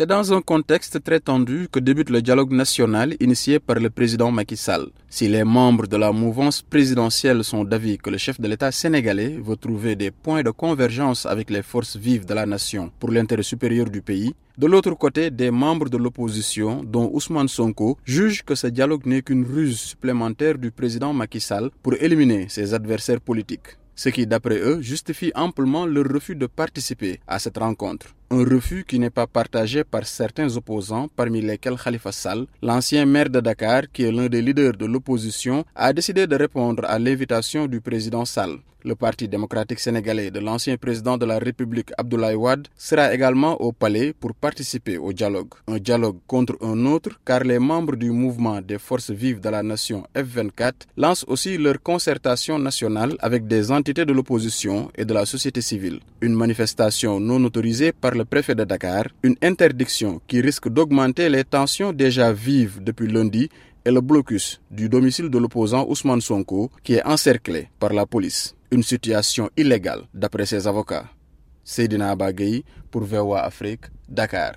C'est dans un contexte très tendu que débute le dialogue national initié par le président Macky Sall. Si les membres de la mouvance présidentielle sont d'avis que le chef de l'État sénégalais veut trouver des points de convergence avec les forces vives de la nation pour l'intérêt supérieur du pays, de l'autre côté, des membres de l'opposition, dont Ousmane Sonko, jugent que ce dialogue n'est qu'une ruse supplémentaire du président Macky Sall pour éliminer ses adversaires politiques ce qui, d'après eux, justifie amplement leur refus de participer à cette rencontre. Un refus qui n'est pas partagé par certains opposants, parmi lesquels Khalifa Sall, l'ancien maire de Dakar, qui est l'un des leaders de l'opposition, a décidé de répondre à l'invitation du président Sall. Le Parti démocratique sénégalais de l'ancien président de la République Abdoulaye Wade sera également au palais pour participer au dialogue. Un dialogue contre un autre car les membres du mouvement des forces vives de la nation F24 lancent aussi leur concertation nationale avec des entités de l'opposition et de la société civile. Une manifestation non autorisée par le préfet de Dakar, une interdiction qui risque d'augmenter les tensions déjà vives depuis lundi et le blocus du domicile de l'opposant Ousmane Sonko qui est encerclé par la police une situation illégale d'après ses avocats. Seydina Abagay pour VOA Afrique, Dakar.